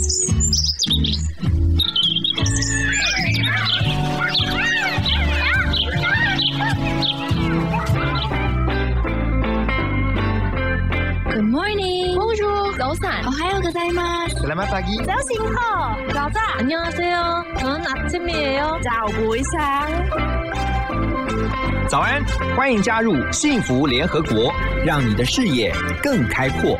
Good morning. Bonjour. 로산. 오하요 고자이마스. Selamat pagi. 자신호. 가자. 안녕하세요. 전 아침이에요. 早不一下。早安，欢迎加入幸福联合国，让你的视野更开阔。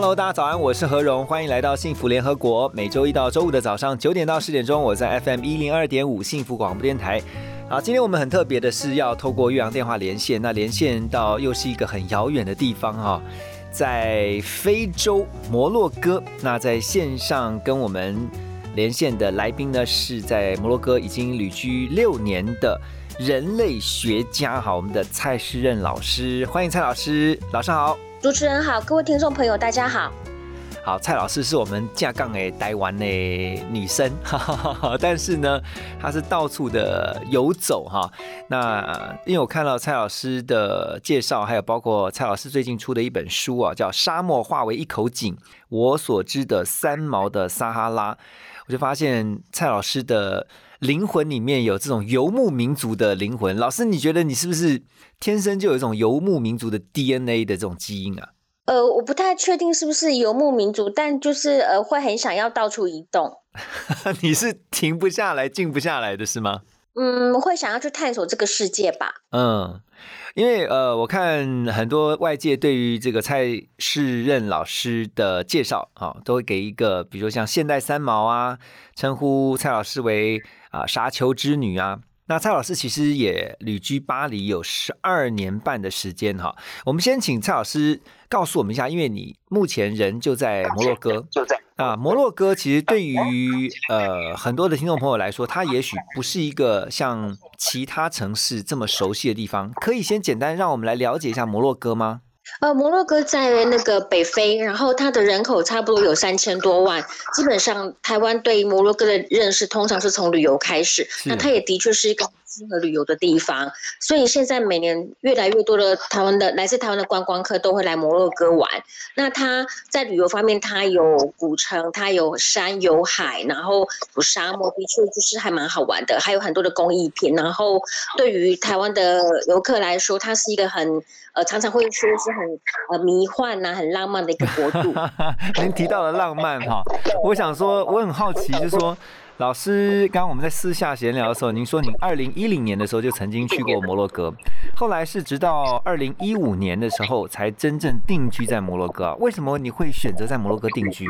Hello，大家早安，我是何荣，欢迎来到幸福联合国。每周一到周五的早上九点到十点钟，我在 FM 一零二点五幸福广播电台。好，今天我们很特别的是要透过岳阳电话连线，那连线到又是一个很遥远的地方哈、在非洲摩洛哥。那在线上跟我们连线的来宾呢，是在摩洛哥已经旅居六年的人类学家，好，我们的蔡诗任老师，欢迎蔡老师，老师好。主持人好，各位听众朋友，大家好。好，蔡老师是我们架杠诶台湾的女生，但是呢，她是到处的游走哈。那因为我看到蔡老师的介绍，还有包括蔡老师最近出的一本书啊，叫《沙漠化为一口井：我所知的三毛的撒哈拉》，我就发现蔡老师的灵魂里面有这种游牧民族的灵魂。老师，你觉得你是不是天生就有一种游牧民族的 DNA 的这种基因啊？呃，我不太确定是不是游牧民族，但就是呃，会很想要到处移动，你是停不下来、静不下来的是吗？嗯，会想要去探索这个世界吧。嗯，因为呃，我看很多外界对于这个蔡世任老师的介绍啊、都会给一个，比如说像现代三毛啊，称呼蔡老师为啊、沙丘之女啊。那蔡老师其实也旅居巴黎有十二年半的时间哈。我们先请蔡老师告诉我们一下，因为你目前人就在摩洛哥，就在啊，摩洛哥其实对于呃很多的听众朋友来说，它也许不是一个像其他城市这么熟悉的地方。可以先简单让我们来了解一下摩洛哥吗？呃，摩洛哥在那个北非，然后它的人口差不多有三千多万。基本上，台湾对摩洛哥的认识通常是从旅游开始，那它也的确是一个适合旅游的地方。所以现在每年越来越多的台湾的来自台湾的观光客都会来摩洛哥玩。那它在旅游方面，它有古城，它有山有海，然后有沙漠，的确就是还蛮好玩的。还有很多的工艺品，然后对于台湾的游客来说，它是一个很呃常常会说是很呃迷幻呐、很浪漫的一个国度。您提到了浪漫哈，我想说，我很好奇，就是说，老师刚刚我们在私下闲聊的时候，您说您二零一零年的时候就曾经去过摩洛哥，后来是直到二零一五年的时候才真正定居在摩洛哥啊。为什么你会选择在摩洛哥定居？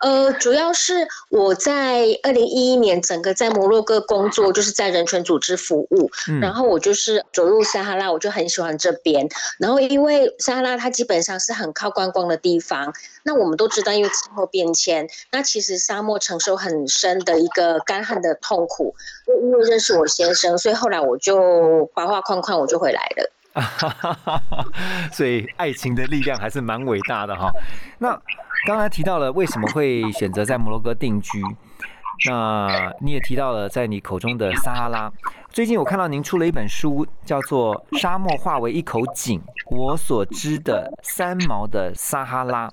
呃，主要是我在二零一一年整个在摩洛哥工作，就是在人权组织服务，嗯然后我就是走入撒哈拉，我就很喜欢这边。然后因为撒哈拉它基本上是很靠观光的地方，那我们都知道，因为气候变迁，那其实沙漠承受很深的一个干旱的痛苦。因为认识我先生，所以后来我就画画框框，我就回来了。所以爱情的力量还是蛮伟大的哈。那刚才提到了为什么会选择在摩洛哥定居，那你也提到了在你口中的撒哈拉。最近我看到您出了一本书，叫做《沙漠化为一口井：我所知的三毛的撒哈拉》。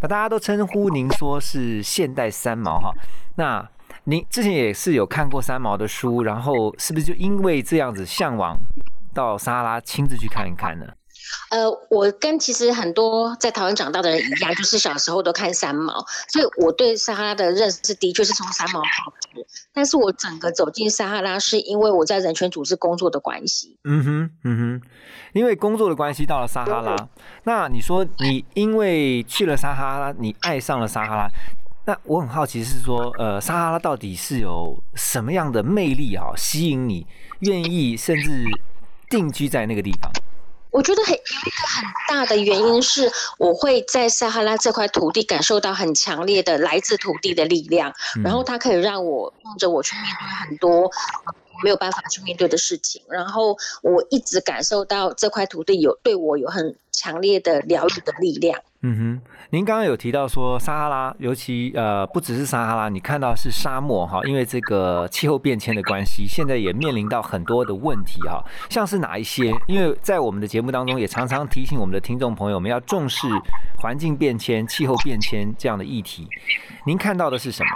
那大家都称呼您说是现代三毛哈。那您之前也是有看过三毛的书，然后是不是就因为这样子向往到撒哈拉亲自去看一看呢？呃，我跟其实很多在台湾长大的人一样，就是小时候都看三毛，所以我对撒哈拉的认识的确是从三毛开始。但是我整个走进撒哈拉，是因为我在人权组织工作的关系。嗯哼，嗯哼，因为工作的关系到了撒哈拉。那你说你因为去了撒哈拉，你爱上了撒哈拉，那我很好奇是说，呃，撒哈拉到底是有什么样的魅力啊，吸引你愿意甚至定居在那个地方？我觉得很有一个很大的原因是，我会在撒哈拉这块土地感受到很强烈的来自土地的力量，然后它可以让我用着我去面对很多。没有办法去面对的事情。然后我一直感受到这块土地有对我有很强烈的疗愈的力量。嗯哼，您刚刚有提到说撒哈拉，尤其呃不只是撒哈拉，你看到是沙漠哈，因为这个气候变迁的关系，现在也面临到很多的问题哈，像是哪一些？因为在我们的节目当中也常常提醒我们的听众朋友们要重视环境变迁、气候变迁这样的议题，您看到的是什么？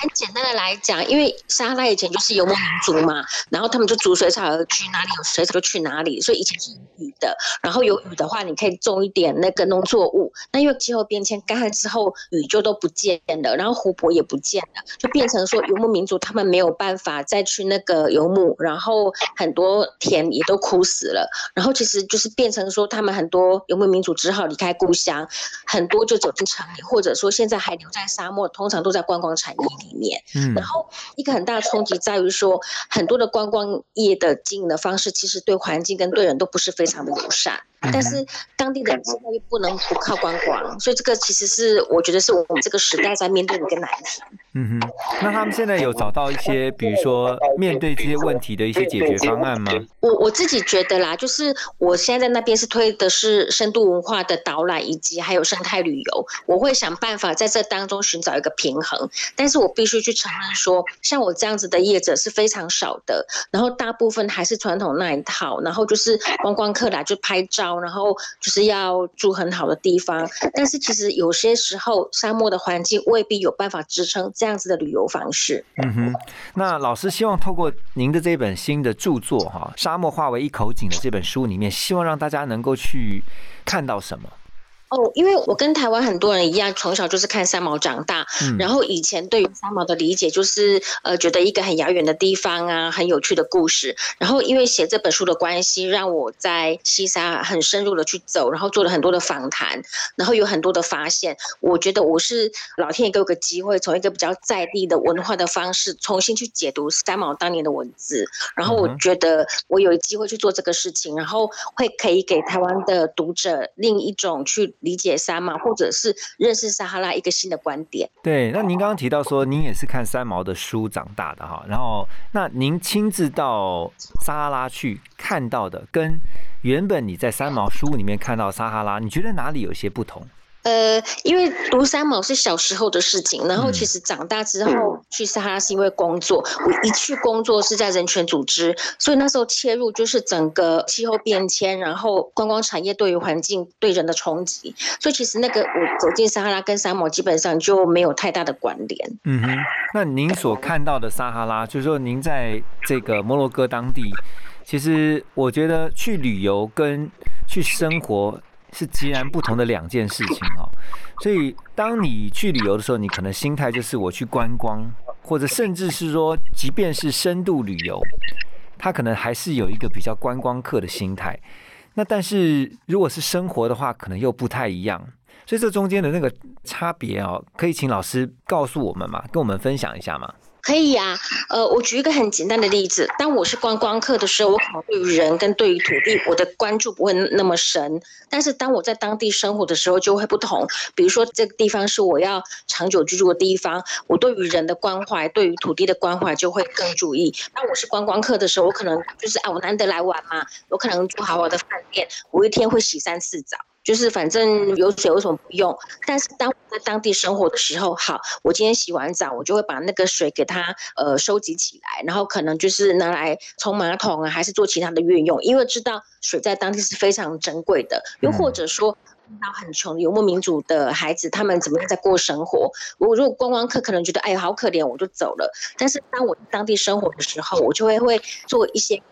很简单的来讲，因为撒拉以前就是游牧民族嘛，然后他们就逐水草而居，哪里有水草就去哪里，所以以前是雨的。然后有雨的话，你可以种一点那个农作物。那因为气候变迁，干旱之后雨就都不见了，然后湖泊也不见了，就变成说游牧民族他们没有办法再去那个游牧，然后很多田也都枯死了。然后其实就是变成说，他们很多游牧民族只好离开故乡，很多就走进城里，或者说现在还留在沙漠，通常都在观光产业里。里面，嗯，然后一个很大的冲击在于说，很多的观光业的经营的方式，其实对环境跟对人都不是非常的友善。但是当地的人又不能不靠观光，所以这个其实是我觉得是我们这个时代在面对的一个难题。嗯哼，那他们现在有找到一些，比如说面对这些问题的一些解决方案吗？我我自己觉得啦，就是我现在在那边是推的是深度文化的导览，以及还有生态旅游，我会想办法在这当中寻找一个平衡。但是我必须去承认说，像我这样子的业者是非常少的，然后大部分还是传统那一套，然后就是观光客来就拍照，然后就是要住很好的地方。但是其实有些时候沙漠的环境未必有办法支撑这样子的旅游方式。嗯哼，那老师希望透过您的这本新的著作哈，《沙漠化为一口井》的这本书里面，希望让大家能够去看到什么？哦，因为我跟台湾很多人一样，从小就是看三毛长大，然后以前对于三毛的理解就是，呃，觉得一个很遥远的地方啊，很有趣的故事。然后因为写这本书的关系，让我在西沙很深入的去走，然后做了很多的访谈，然后有很多的发现。我觉得我是老天爷给我个机会，从一个比较在地的文化的方式，重新去解读三毛当年的文字。然后我觉得我有机会去做这个事情，然后会可以给台湾的读者另一种去。理解三毛，或者是认识撒哈拉一个新的观点。对，那您刚刚提到说，您也是看三毛的书长大的哈，然后那您亲自到撒哈拉去看到的，跟原本你在三毛书里面看到撒哈拉，你觉得哪里有些不同？呃，因为读三毛是小时候的事情，然后其实长大之后去撒哈拉是因为工作。我一去工作是在人权组织，所以那时候切入就是整个气候变迁，然后观光产业对于环境对人的冲击。所以其实那个我走进撒哈拉跟三毛基本上就没有太大的关联。嗯哼，那您所看到的撒哈拉，就是说您在这个摩洛哥当地，其实我觉得去旅游跟去生活。是截然不同的两件事情哦。所以当你去旅游的时候，你可能心态就是我去观光，或者甚至是说，即便是深度旅游，他可能还是有一个比较观光客的心态。那但是如果是生活的话，可能又不太一样。所以这中间的那个差别哦，可以请老师告诉我们嘛，跟我们分享一下吗？可以呀，呃，我举一个很简单的例子。当我是观光客的时候，我可能对于人跟对于土地，我的关注不会那么深。但是当我在当地生活的时候，就会不同。比如说，这个地方是我要长久居住的地方，我对于人的关怀，对于土地的关怀就会更注意。当我是观光客的时候，我可能就是啊，我难得来玩嘛，我可能住豪华的饭店，我一天会洗三次澡。就是反正有水为什么不用？但是当我在当地生活的时候，好，我今天洗完澡，我就会把那个水给它呃收集起来，然后可能就是拿来冲马桶啊，还是做其他的运用，因为知道水在当地是非常珍贵的。又或者说，碰到很穷游牧民族的孩子，他们怎么样在过生活？我如果观光客可能觉得哎好可怜，我就走了。但是当我当地生活的时候，我就会会做一些。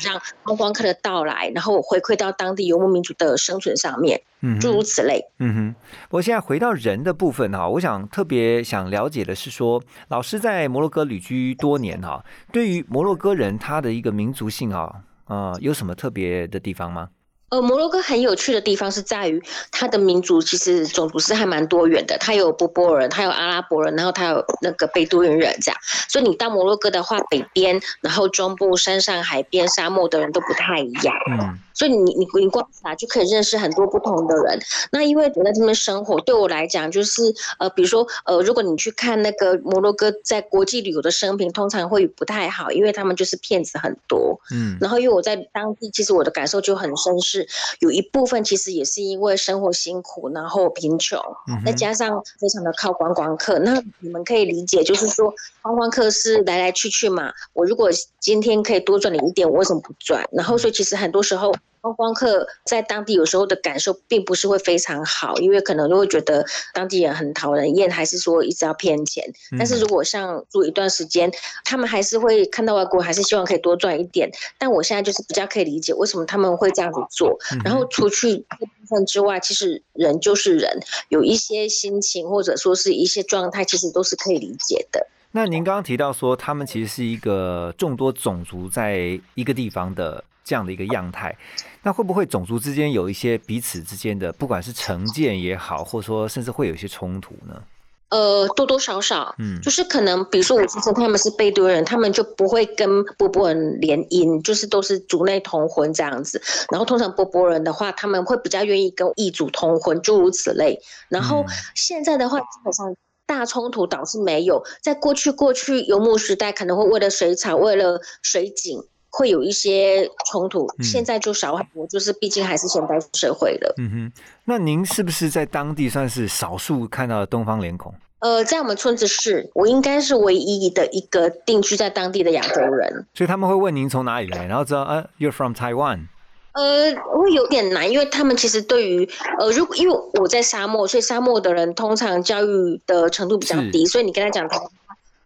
让观光客的到来，然后回馈到当地游牧民族的生存上面，嗯，诸如此类。嗯哼。不过现在回到人的部分哈，我想特别想了解的是说，老师在摩洛哥旅居多年哈，对于摩洛哥人他的一个民族性啊，呃，有什么特别的地方吗？呃，摩洛哥很有趣的地方是在于，它的民族其实种族是还蛮多元的。它有波波人，它有阿拉伯人，然后它有那个贝都因人这样。所以你到摩洛哥的话，北边，然后中部山上、海边、沙漠的人都不太一样。嗯。所以你你你观察就可以认识很多不同的人。那因为我在这边生活，对我来讲就是呃，比如说呃，如果你去看那个摩洛哥在国际旅游的生平，通常会不太好，因为他们就是骗子很多。嗯，然后因为我在当地，其实我的感受就很深，是有一部分其实也是因为生活辛苦，然后贫穷，再加上非常的靠观光客。那你们可以理解，就是说观光客是来来去去嘛。我如果今天可以多赚你一点，我为什么不赚？然后所以其实很多时候。观光客在当地有时候的感受并不是会非常好，因为可能就会觉得当地人很讨人厌，还是说一直要骗钱。但是如果像住一段时间，他们还是会看到外国，还是希望可以多赚一点。但我现在就是比较可以理解为什么他们会这样子做。然后除去这部分之外，其实人就是人，有一些心情或者说是一些状态，其实都是可以理解的。那您刚刚提到说，他们其实是一个众多种族在一个地方的。这样的一个样态，那会不会种族之间有一些彼此之间的，不管是成见也好，或者说甚至会有一些冲突呢？呃，多多少少，嗯，就是可能，比如说我先生他们是贝多人，他们就不会跟波波人联姻，就是都是族内通婚这样子。然后通常波波人的话，他们会比较愿意跟异族通婚，诸如此类。然后现在的话，基本上大冲突倒是没有。在过去，过去游牧时代可能会为了水草，为了水井。会有一些冲突，现在就少很多，就是毕竟还是现代社会的。嗯哼，那您是不是在当地算是少数看到的东方脸孔？呃，在我们村子是，我应该是唯一的一个定居在当地的亚洲人。所以他们会问您从哪里来，然后知道呃，You're from Taiwan。呃，会有点难，因为他们其实对于呃，如果因为我在沙漠，所以沙漠的人通常教育的程度比较低，所以你跟他讲他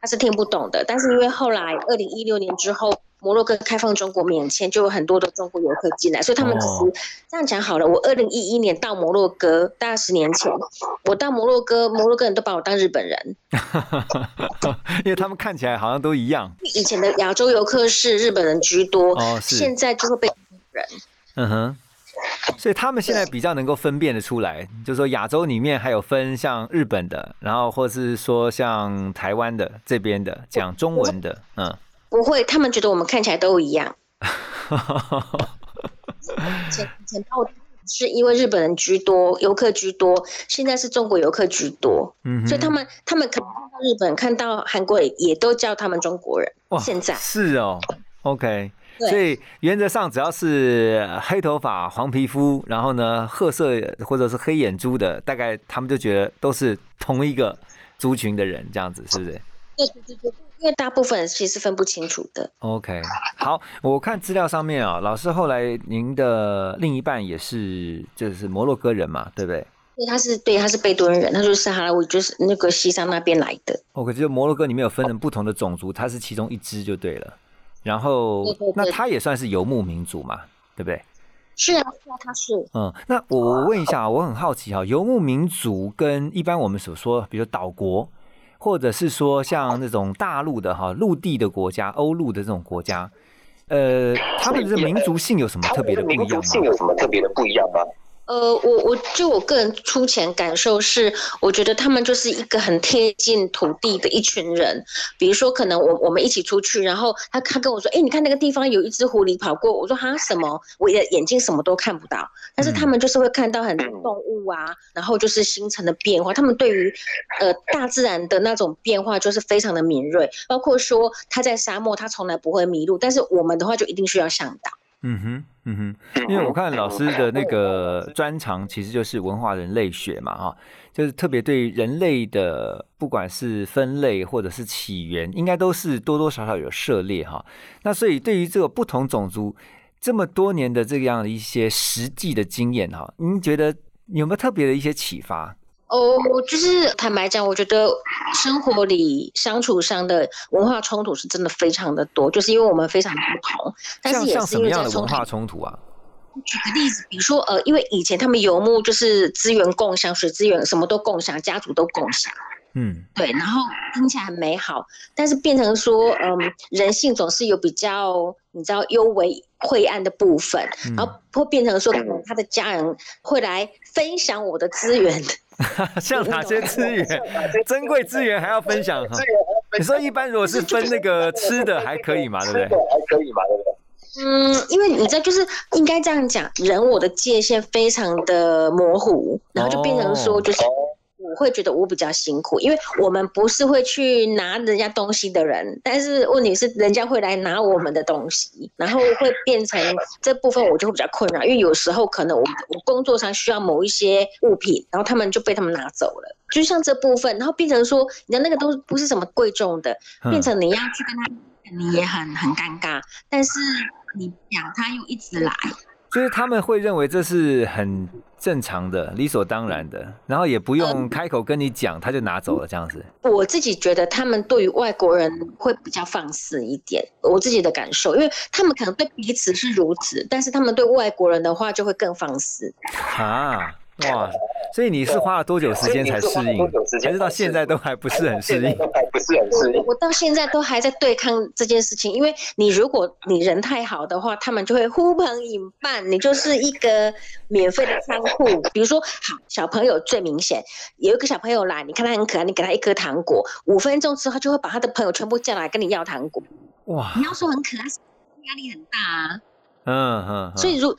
他是听不懂的。但是因为后来二零一六年之后。摩洛哥开放中国免签，就有很多的中国游客进来，所以他们其实这样讲好了。我二零一一年到摩洛哥，大概十年前，我到摩洛哥，摩洛哥人都把我当日本人，因为他们看起来好像都一样。以前的亚洲游客是日本人居多，哦，现在就会被人。嗯哼，所以他们现在比较能够分辨的出来，就是说亚洲里面还有分像日本的，然后或是说像台湾的这边的讲中文的，嗯。不会，他们觉得我们看起来都一样。前前包是因为日本人居多，游客居多，现在是中国游客居多，嗯，所以他们他们看到日本，看到韩国也都叫他们中国人。哇，现在是哦，OK，所以原则上只要是黑头发、黄皮肤，然后呢褐色或者是黑眼珠的，大概他们就觉得都是同一个族群的人，这样子是不是？对对对对。因为大部分其实分不清楚的。OK，好，我看资料上面啊，老师后来您的另一半也是就是摩洛哥人嘛，对不对？对，他是对，他是贝多人，他就是撒哈拉，就是那个西藏那边来的。OK，就摩洛哥里面有分成不同的种族，他是其中一支就对了。然后，那他也算是游牧民族嘛，对不对？是啊，是啊，他是。嗯，那我我问一下，我很好奇哈，游牧民族跟一般我们所说，比如岛国。或者是说像那种大陆的哈陆地的国家，欧陆的这种国家，呃，他们的民族性有什么特别的不一样吗？呃，我我就我个人出钱感受是，我觉得他们就是一个很贴近土地的一群人。比如说，可能我我们一起出去，然后他他跟我说，哎，你看那个地方有一只狐狸跑过。我说哈什么？我的眼睛什么都看不到，但是他们就是会看到很多动物啊，然后就是星辰的变化。他们对于呃大自然的那种变化就是非常的敏锐。包括说他在沙漠，他从来不会迷路，但是我们的话就一定需要向导。嗯哼，嗯哼，因为我看老师的那个专长其实就是文化人类学嘛，哈，就是特别对人类的不管是分类或者是起源，应该都是多多少少有涉猎哈。那所以对于这个不同种族这么多年的这样的一些实际的经验哈，您觉得有没有特别的一些启发？哦，就是坦白讲，我觉得生活里相处上的文化冲突是真的非常的多，就是因为我们非常不同。像像什么样的文化冲突啊？举个例子，比如说呃，因为以前他们游牧就是资源共享，水资源什么都共享，家族都共享。嗯，对，然后听起来很美好，但是变成说，嗯，人性总是有比较，你知道，幽微晦暗的部分，然后会变成说，可能他的家人会来分享我的资源。像哪些资源？珍贵资源还要分享哈？你说一般如果是分那个吃的还可以嘛？对不对？还可以嘛？对不对？嗯，因为你知道，就是应该这样讲，人我的界限非常的模糊，然后就变成说，就是我会觉得我比较辛苦，因为我们不是会去拿人家东西的人，但是问题是人家会来拿我们的东西，然后会变成这部分我就会比较困扰，因为有时候可能我我工作上需要某一些物品，然后他们就被他们拿走了，就像这部分，然后变成说，你的那个都不是什么贵重的，变成你要去跟他，你也很很尴尬，但是。你讲他又一直来，就是他们会认为这是很正常的、理所当然的，然后也不用开口跟你讲，他就拿走了这样子。我自己觉得他们对于外国人会比较放肆一点，我自己的感受，因为他们可能对彼此是如此，但是他们对外国人的话就会更放肆。啊。哇，所以你是花了多久时间才适应？还是到现在都还不是很适应？不是很适应。我到现在都还在对抗这件事情，因为你如果你人太好的话，他们就会呼朋引伴，你就是一个免费的仓库。比如说，好小朋友最明显，有一个小朋友来，你看他很可爱，你给他一颗糖果，五分钟之后就会把他的朋友全部叫来跟你要糖果。哇！你要说很可爱，压力很大啊。嗯嗯。所以如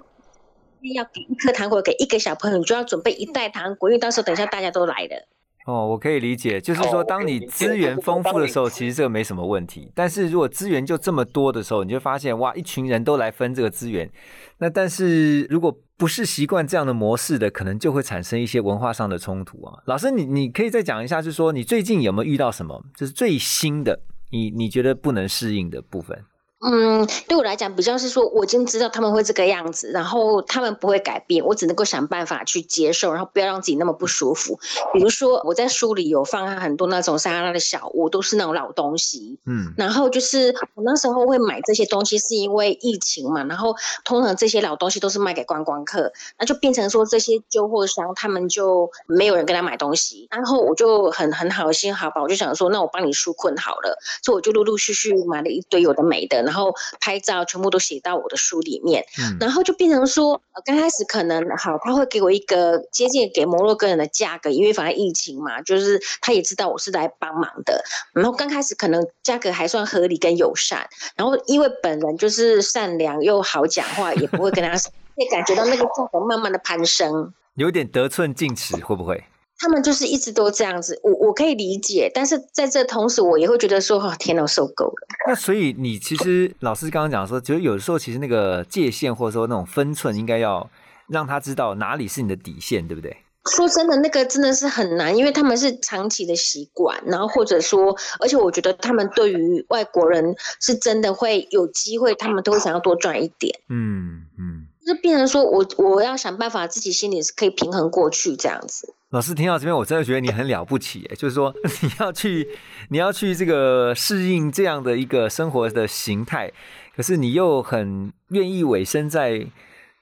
要给一颗糖果给一个小朋友，你就要准备一袋糖果，因为到时候等一下大家都来了。哦，我可以理解，就是说，当你资源丰富的时候，其实这个没什么问题。但是如果资源就这么多的时候，你就发现哇，一群人都来分这个资源。那但是如果不是习惯这样的模式的，可能就会产生一些文化上的冲突啊。老师，你你可以再讲一下，就是说你最近有没有遇到什么，就是最新的，你你觉得不能适应的部分？嗯，对我来讲，比较是说，我已经知道他们会这个样子，然后他们不会改变，我只能够想办法去接受，然后不要让自己那么不舒服。比如说，我在书里有放很多那种沙拉的小屋，都是那种老东西。嗯，然后就是我那时候会买这些东西，是因为疫情嘛，然后通常这些老东西都是卖给观光客，那就变成说这些旧货商他们就没有人跟他买东西，然后我就很很好心好吧，我就想说，那我帮你纾困好了，所以我就陆陆续续买了一堆有的没的。然后拍照全部都写到我的书里面，然后就变成说，刚开始可能好，他会给我一个接近给摩洛哥人的价格，因为反正疫情嘛，就是他也知道我是来帮忙的。然后刚开始可能价格还算合理跟友善，然后因为本人就是善良又好讲话，也不会跟他，会感觉到那个价格慢慢的攀升，有点得寸进尺，会不会？他们就是一直都这样子，我我可以理解，但是在这同时，我也会觉得说，哦，天哪，受够了。那所以你其实老师刚刚讲说，就是有的时候其实那个界限或者说那种分寸，应该要让他知道哪里是你的底线，对不对？说真的，那个真的是很难，因为他们是长期的习惯，然后或者说，而且我觉得他们对于外国人是真的会有机会，他们都会想要多赚一点。嗯嗯，就变成说我我要想办法自己心里是可以平衡过去这样子。老师听到这边，我真的觉得你很了不起，就是说 你要去，你要去这个适应这样的一个生活的形态，可是你又很愿意委身在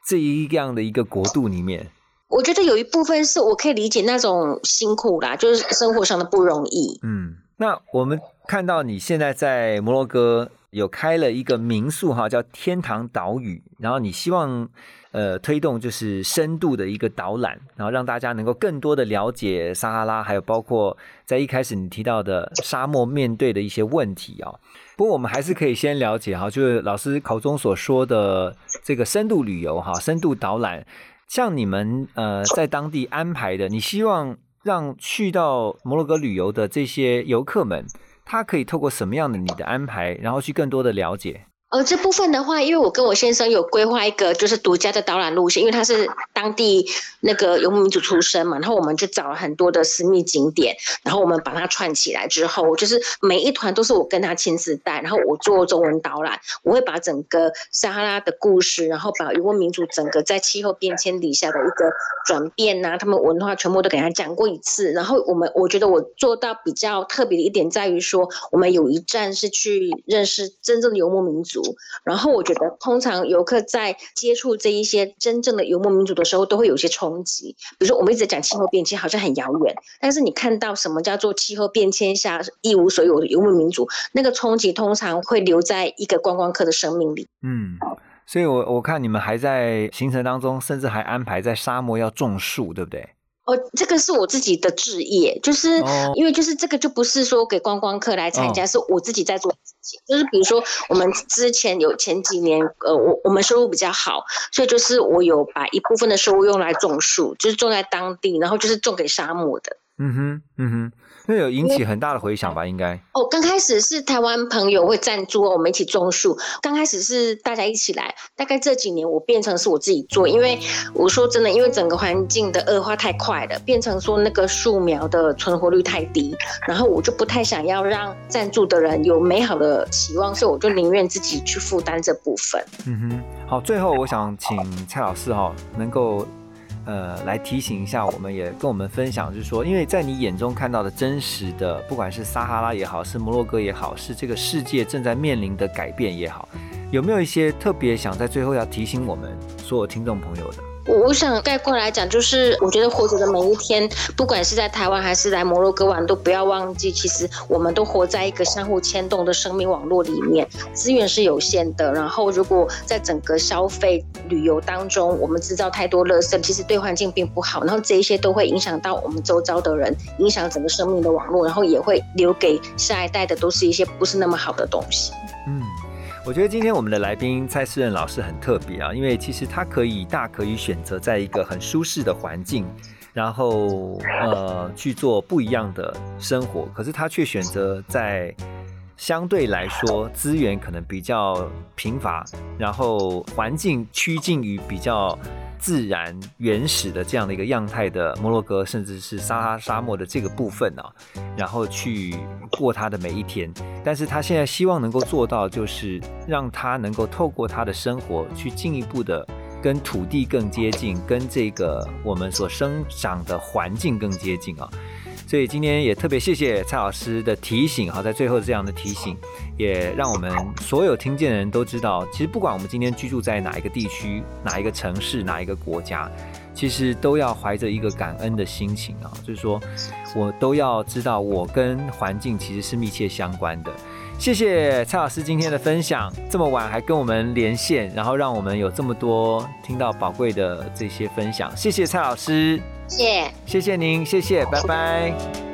这一样的一个国度里面。我觉得有一部分是我可以理解那种辛苦啦，就是生活上的不容易。嗯，那我们看到你现在在摩洛哥有开了一个民宿哈，叫天堂岛屿，然后你希望。呃，推动就是深度的一个导览，然后让大家能够更多的了解撒哈拉，还有包括在一开始你提到的沙漠面对的一些问题啊。不过我们还是可以先了解哈，就是老师口中所说的这个深度旅游哈，深度导览，像你们呃在当地安排的，你希望让去到摩洛哥旅游的这些游客们，他可以透过什么样的你的安排，然后去更多的了解。呃，这部分的话，因为我跟我先生有规划一个就是独家的导览路线，因为他是当地那个游牧民族出身嘛，然后我们就找了很多的私密景点，然后我们把它串起来之后，就是每一团都是我跟他亲自带，然后我做中文导览，我会把整个撒哈拉的故事，然后把游牧民族整个在气候变迁底下的一个转变呐，他们文化全部都给他讲过一次，然后我们我觉得我做到比较特别的一点在于说，我们有一站是去认识真正的游牧民族。然后我觉得，通常游客在接触这一些真正的游牧民族的时候，都会有一些冲击。比如说，我们一直讲气候变迁，好像很遥远，但是你看到什么叫做气候变迁下一无所有的游牧民族，那个冲击通常会留在一个观光客的生命里。嗯，所以我我看你们还在行程当中，甚至还安排在沙漠要种树，对不对？哦，这个是我自己的置业，就是因为就是这个就不是说给观光客来参加，是我自己在做就是比如说，我们之前有前几年，呃，我我们收入比较好，所以就是我有把一部分的收入用来种树，就是种在当地，然后就是种给沙漠的。嗯哼，嗯哼。那有引起很大的回响吧？应该哦，刚开始是台湾朋友会赞助我们一起种树。刚开始是大家一起来，大概这几年我变成是我自己做，因为我说真的，因为整个环境的恶化太快了，变成说那个树苗的存活率太低，然后我就不太想要让赞助的人有美好的期望，所以我就宁愿自己去负担这部分。嗯哼，好，最后我想请蔡老师哈，能够。呃，来提醒一下，我们也跟我们分享，就是说，因为在你眼中看到的真实的，不管是撒哈拉也好，是摩洛哥也好，是这个世界正在面临的改变也好，有没有一些特别想在最后要提醒我们所有听众朋友的？我想概括来讲，就是我觉得活着的每一天，不管是在台湾还是来摩洛哥玩，都不要忘记，其实我们都活在一个相互牵动的生命网络里面。资源是有限的，然后如果在整个消费旅游当中，我们制造太多垃圾，其实对环境并不好。然后这一些都会影响到我们周遭的人，影响整个生命的网络，然后也会留给下一代的都是一些不是那么好的东西。嗯。我觉得今天我们的来宾蔡思任老师很特别啊，因为其实他可以大可以选择在一个很舒适的环境，然后呃去做不一样的生活，可是他却选择在相对来说资源可能比较贫乏，然后环境趋近于比较。自然原始的这样的一个样态的摩洛哥，甚至是撒哈沙漠的这个部分啊，然后去过他的每一天。但是他现在希望能够做到，就是让他能够透过他的生活，去进一步的跟土地更接近，跟这个我们所生长的环境更接近啊。所以今天也特别谢谢蔡老师的提醒，好，在最后这样的提醒，也让我们所有听见的人都知道，其实不管我们今天居住在哪一个地区、哪一个城市、哪一个国家，其实都要怀着一个感恩的心情啊，就是说我都要知道，我跟环境其实是密切相关的。谢谢蔡老师今天的分享，这么晚还跟我们连线，然后让我们有这么多听到宝贵的这些分享，谢谢蔡老师。谢，谢谢您，谢谢，拜拜。